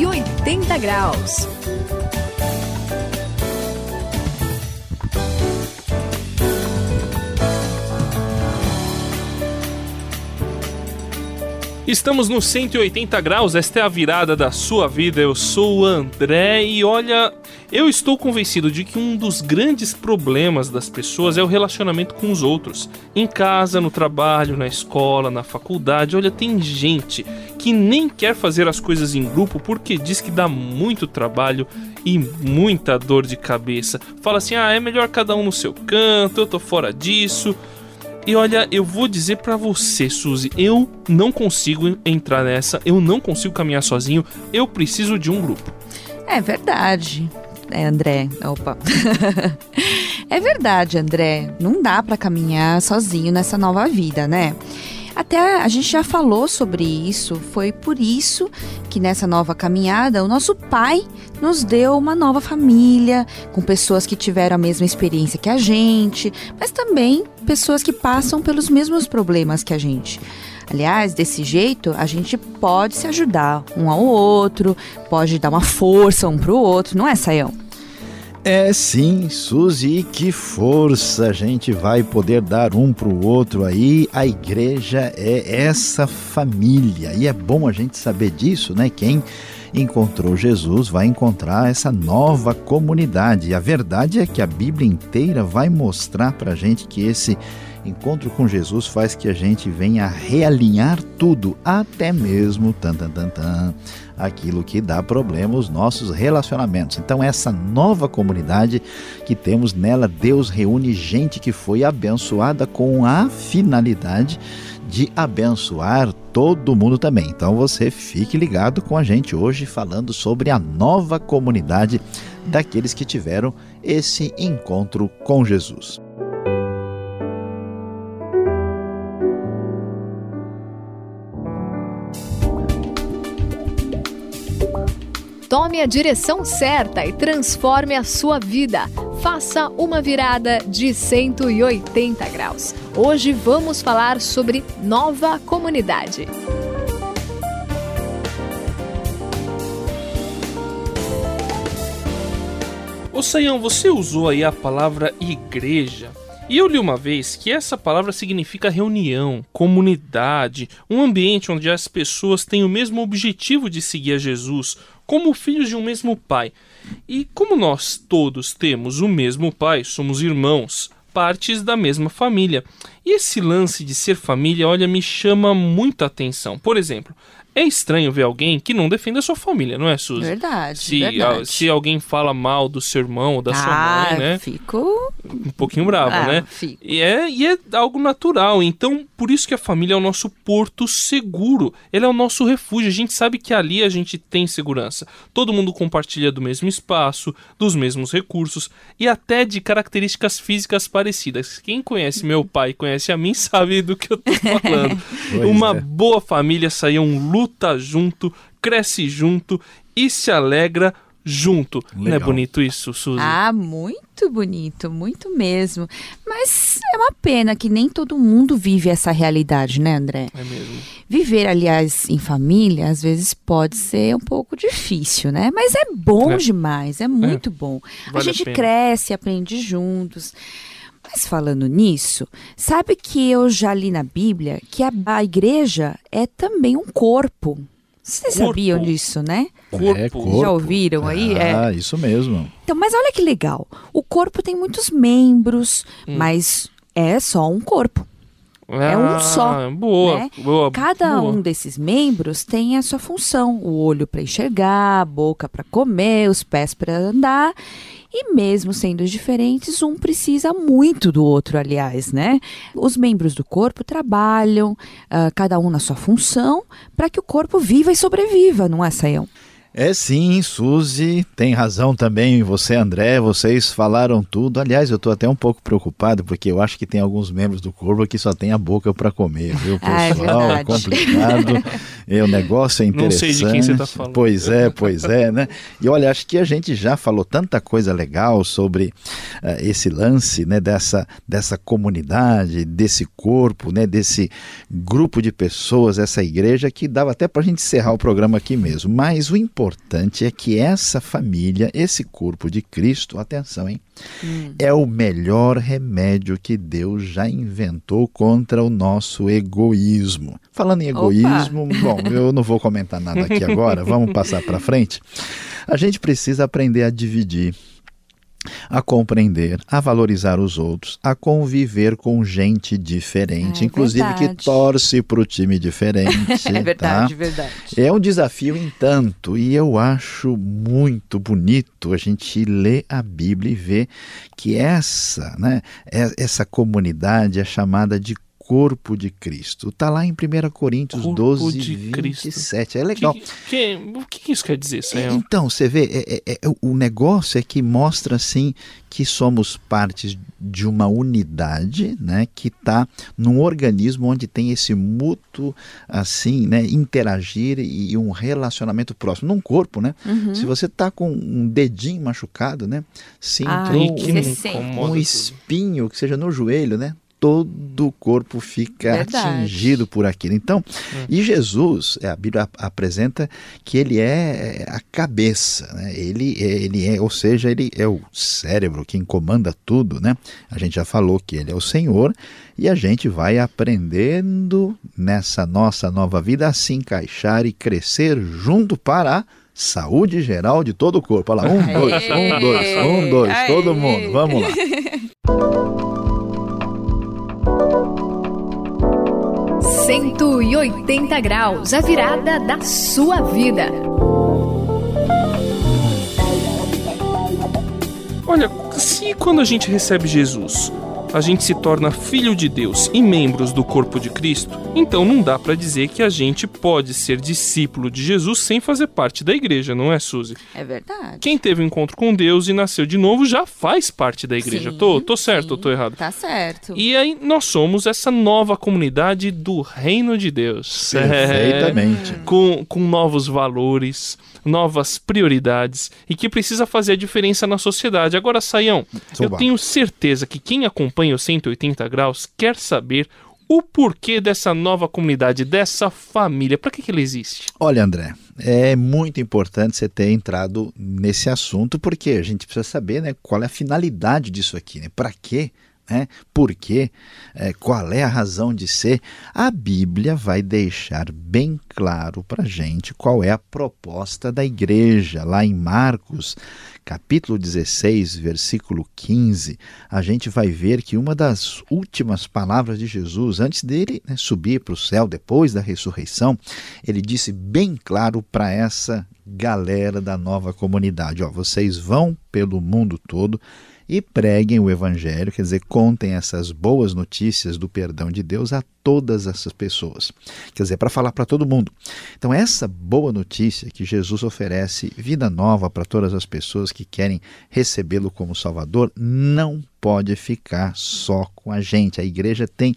180 graus. Estamos no 180 graus, esta é a virada da sua vida. Eu sou o André e olha, eu estou convencido de que um dos grandes problemas das pessoas é o relacionamento com os outros. Em casa, no trabalho, na escola, na faculdade, olha, tem gente que nem quer fazer as coisas em grupo porque diz que dá muito trabalho e muita dor de cabeça. Fala assim: ah, é melhor cada um no seu canto, eu tô fora disso. E olha, eu vou dizer para você, Suzy, eu não consigo entrar nessa, eu não consigo caminhar sozinho, eu preciso de um grupo. É verdade. É, André. Opa. é verdade, André. Não dá para caminhar sozinho nessa nova vida, né? Até a gente já falou sobre isso, foi por isso que nessa nova caminhada o nosso pai nos deu uma nova família, com pessoas que tiveram a mesma experiência que a gente, mas também pessoas que passam pelos mesmos problemas que a gente. Aliás, desse jeito, a gente pode se ajudar um ao outro, pode dar uma força um para o outro, não é, Saião? É sim, Suzy, que força a gente vai poder dar um para o outro aí. A igreja é essa família e é bom a gente saber disso, né? Quem encontrou Jesus vai encontrar essa nova comunidade. E a verdade é que a Bíblia inteira vai mostrar para a gente que esse encontro com Jesus faz que a gente venha realinhar tudo, até mesmo tan, tan, tan, tan, aquilo que dá problema aos nossos relacionamentos. Então, essa nova comunidade que temos nela, Deus reúne gente que foi abençoada com a finalidade de abençoar todo mundo também. Então você fique ligado com a gente hoje falando sobre a nova comunidade daqueles que tiveram esse encontro com Jesus. Tome a direção certa e transforme a sua vida. Faça uma virada de 180 graus. Hoje vamos falar sobre nova comunidade. Ô Sayão, você usou aí a palavra igreja. E eu li uma vez que essa palavra significa reunião, comunidade, um ambiente onde as pessoas têm o mesmo objetivo de seguir a Jesus, como filhos de um mesmo pai. E como nós todos temos o mesmo pai, somos irmãos, partes da mesma família. E esse lance de ser família, olha, me chama muita atenção. Por exemplo, é estranho ver alguém que não defende a sua família, não é, Suzy? Verdade, se, verdade. se alguém fala mal do seu irmão ou da sua ah, mãe, né? Fico. Um pouquinho bravo, Ah, né? fico. E é, e é algo natural. Então, por isso que a família é o nosso porto seguro. Ele é o nosso refúgio. A gente sabe que ali a gente tem segurança. Todo mundo compartilha do mesmo espaço, dos mesmos recursos e até de características físicas parecidas. Quem conhece meu pai e conhece a mim sabe do que eu tô falando. Uma é. boa família saiam luta junto, cresce junto e se alegra junto. Não é Legal. bonito isso, Suzy? Ah, muito bonito, muito mesmo. Mas é uma pena que nem todo mundo vive essa realidade, né, André? É mesmo. Viver, aliás, em família, às vezes pode ser um pouco difícil, né? Mas é bom É. demais, é muito bom. a Vale a gente pena. cresce, aprende juntos. Mas falando nisso, sabe que eu já li na Bíblia que a, a igreja é também um corpo. Vocês Corpo. sabiam disso, né? Corpo. É, corpo. Já ouviram aí? É. Ah, isso mesmo. Então, mas olha que legal. O corpo tem muitos membros, Hum. mas é só um corpo. É um só, Ah, Boa, né? boa. Cada boa. um desses membros tem a sua função: o olho para enxergar, a boca para comer, os pés para andar. E mesmo sendo diferentes, um precisa muito do outro, aliás, né? Os membros do corpo trabalham, ah, cada um na sua função, para que o corpo viva e sobreviva, não é, Saião? É sim, Suzy, tem razão também. Você, André, vocês falaram tudo. Aliás, eu estou até um pouco preocupado porque eu acho que tem alguns membros do corpo que só tem a boca para comer, viu? Ah, é Pessoal, é verdade. complicado. E o negócio é Não interessante. sei de quem você tá falando. Pois é, pois é, né? E olha, acho que a gente já falou tanta coisa legal sobre eh, esse lance, né, dessa dessa comunidade, desse corpo, né, desse grupo de pessoas, essa igreja que dava até para a gente encerrar o programa aqui mesmo. Mas o importante importante é que essa família, esse corpo de Cristo, atenção, hein? Hum. É o melhor remédio que Deus já inventou contra o nosso egoísmo. Falando em egoísmo, Opa. bom, eu não vou comentar nada aqui agora, vamos passar para frente. A gente precisa aprender a dividir a compreender, a valorizar os outros, a conviver com gente diferente, é, inclusive verdade. que torce para o time diferente. é verdade, tá? verdade. É um desafio em tanto, e eu acho muito bonito a gente ler a Bíblia e ver que essa, né, é, essa comunidade é chamada de corpo de Cristo. Está lá em 1 Coríntios corpo 12, de 27. Cristo. É legal. Que, que, o que isso quer dizer, Senhor? Então, você vê, é, é, é, o negócio é que mostra assim que somos partes de uma unidade, né, que está num organismo onde tem esse mútuo, assim, né, interagir e, um relacionamento próximo, num corpo, né? Uhum. Se você está com um dedinho machucado, né, sinta um, um, um espinho que seja no joelho, né? Todo o corpo fica Verdade. atingido por aquilo. Então, hum. e Jesus, é, a Bíblia apresenta que ele é, é a cabeça, né? ele, ele é, ou seja, ele é o cérebro, quem comanda tudo, né? A gente já falou que ele é o Senhor e a gente vai aprendendo nessa nossa nova vida a se encaixar e crescer junto para a saúde geral de todo o corpo. Olha lá, um, dois, um, dois, um, dois, todo mundo, vamos lá. 180 graus, a virada da sua vida. Olha, se quando a gente recebe Jesus, a gente se torna filho de Deus e membros do corpo de Cristo, então não dá para dizer que a gente pode ser discípulo de Jesus sem fazer parte da igreja, não é, Suzy? É verdade. Quem teve um encontro com Deus e nasceu de novo já faz parte da igreja. Sim, tô, tô certo sim, ou tô errado? Tá certo. E aí nós somos essa nova comunidade do reino de Deus. Perfeitamente. É, com, com novos valores, novas prioridades e que precisa fazer a diferença na sociedade. Agora, Saião, eu tenho certeza que quem acompanha o 180 graus quer saber o porquê dessa nova comunidade, dessa família. Para que, que ela existe? Olha, André, é muito importante você ter entrado nesse assunto, porque a gente precisa saber né, qual é a finalidade disso aqui, né? Para quê? Né? Por quê? É, qual é a razão de ser? A Bíblia vai deixar bem claro para a gente qual é a proposta da igreja. Lá em Marcos, capítulo 16, versículo 15, a gente vai ver que uma das últimas palavras de Jesus, antes dele né, subir para o céu, depois da ressurreição, ele disse bem claro para essa galera da nova comunidade: ó, vocês vão pelo mundo todo e preguem o Evangelho, quer dizer, contem essas boas notícias do perdão de Deus a todas essas pessoas. Quer dizer, para falar para todo mundo. Então, essa boa notícia que Jesus oferece vida nova para todas as pessoas que querem recebê-lo como Salvador, não pode ficar só com a gente. A igreja tem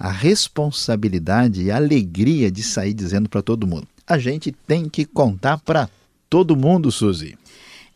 a responsabilidade e a alegria de sair dizendo para todo mundo. A gente tem que contar para todo mundo, Suzy.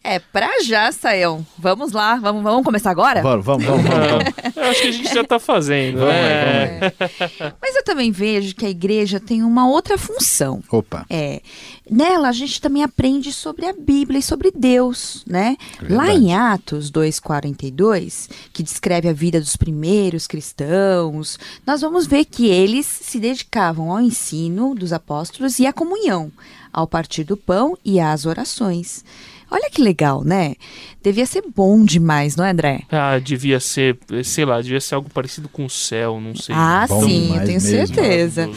É, pra já, Sael. Vamos lá, vamos, vamos começar agora? Vamos, vamos, vamos. vamos. eu acho que a gente já tá fazendo. Vamos, é. vamos. Mas eu também vejo que a igreja tem uma outra função. Opa. É. Nela a gente também aprende sobre a Bíblia e sobre Deus, né? Verdade. Lá em Atos 2:42, que descreve a vida dos primeiros cristãos, nós vamos ver que eles se dedicavam ao ensino dos apóstolos e à comunhão, ao partir do pão e às orações. Olha que legal, né? Devia ser bom demais, não é, André? Ah, devia ser, sei lá, devia ser algo parecido com o céu, não sei. Ah, bom sim, eu tenho mesmo. certeza.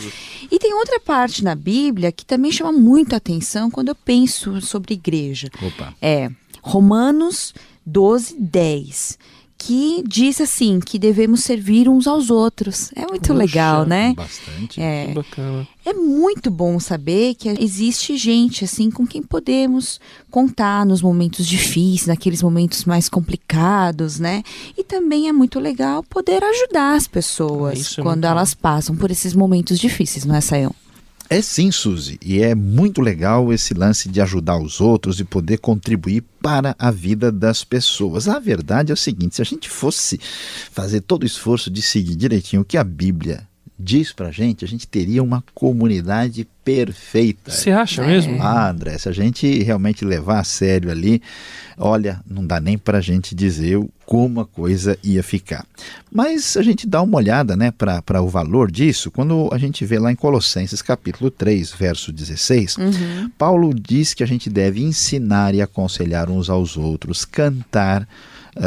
E tem outra parte na Bíblia que também chama muito a atenção quando eu penso sobre igreja. Opa. É Romanos 12, 10 que diz assim que devemos servir uns aos outros. É muito Puxa, legal, né? Bastante. É, bacana. É muito bom saber que existe gente assim com quem podemos contar nos momentos difíceis, naqueles momentos mais complicados, né? E também é muito legal poder ajudar as pessoas é, é quando elas passam por esses momentos difíceis, não é, Sayão? É sim, Suzy, e é muito legal esse lance de ajudar os outros e poder contribuir para a vida das pessoas. A verdade é o seguinte: se a gente fosse fazer todo o esforço de seguir direitinho o que a Bíblia diz pra gente, a gente teria uma comunidade perfeita. Você acha é. mesmo? Ah, André, se a gente realmente levar a sério ali, olha, não dá nem pra gente dizer como a coisa ia ficar. Mas a gente dá uma olhada né, para o valor disso, quando a gente vê lá em Colossenses capítulo 3, verso 16, uhum. Paulo diz que a gente deve ensinar e aconselhar uns aos outros, cantar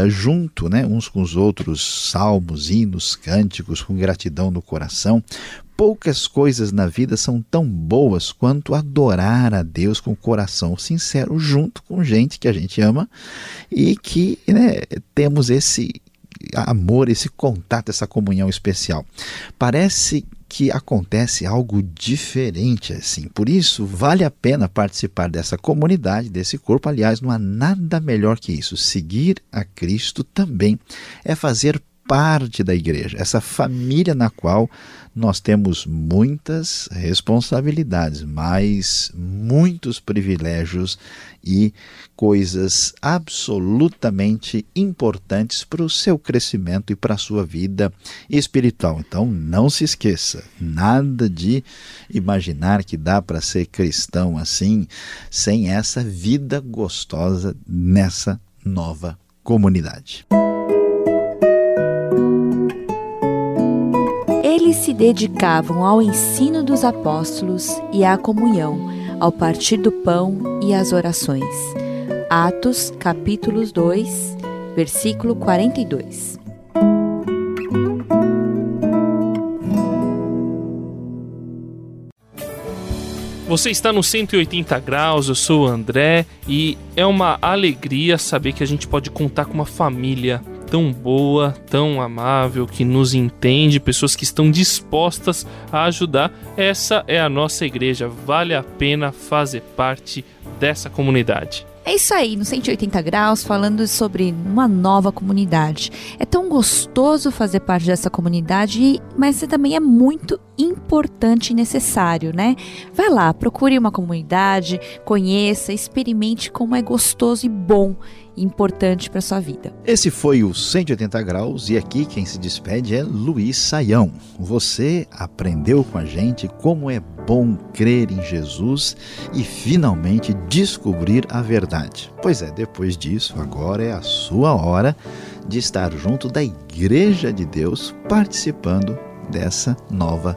junto, né, uns com os outros, salmos, hinos, cânticos, com gratidão no coração. Poucas coisas na vida são tão boas quanto adorar a Deus com o coração sincero, junto com gente que a gente ama e que né, temos esse amor, esse contato, essa comunhão especial. Parece que acontece algo diferente assim. Por isso, vale a pena participar dessa comunidade, desse corpo. Aliás, não há nada melhor que isso. Seguir a Cristo também é fazer parte da igreja, essa família na qual nós temos muitas responsabilidades, mas muitos privilégios e coisas absolutamente importantes para o seu crescimento e para a sua vida espiritual. Então não se esqueça, nada de imaginar que dá para ser cristão assim, sem essa vida gostosa nessa nova comunidade. Eles se dedicavam ao ensino dos apóstolos e à comunhão, ao partir do pão e às orações. Atos, capítulos 2, versículo 42. Você está no 180 graus, eu sou o André e é uma alegria saber que a gente pode contar com uma família tão boa, tão amável, que nos entende, pessoas que estão dispostas a ajudar. Essa é a nossa igreja. Vale a pena fazer parte dessa comunidade. É isso aí, no 180 graus, falando sobre uma nova comunidade. É tão gostoso fazer parte dessa comunidade, mas também é muito importante e necessário, né? Vai lá, procure uma comunidade, conheça, experimente como é gostoso e bom importante para sua vida. Esse foi o 180 graus e aqui quem se despede é Luiz Saião. Você aprendeu com a gente como é bom crer em Jesus e finalmente descobrir a verdade. Pois é, depois disso, agora é a sua hora de estar junto da Igreja de Deus participando dessa nova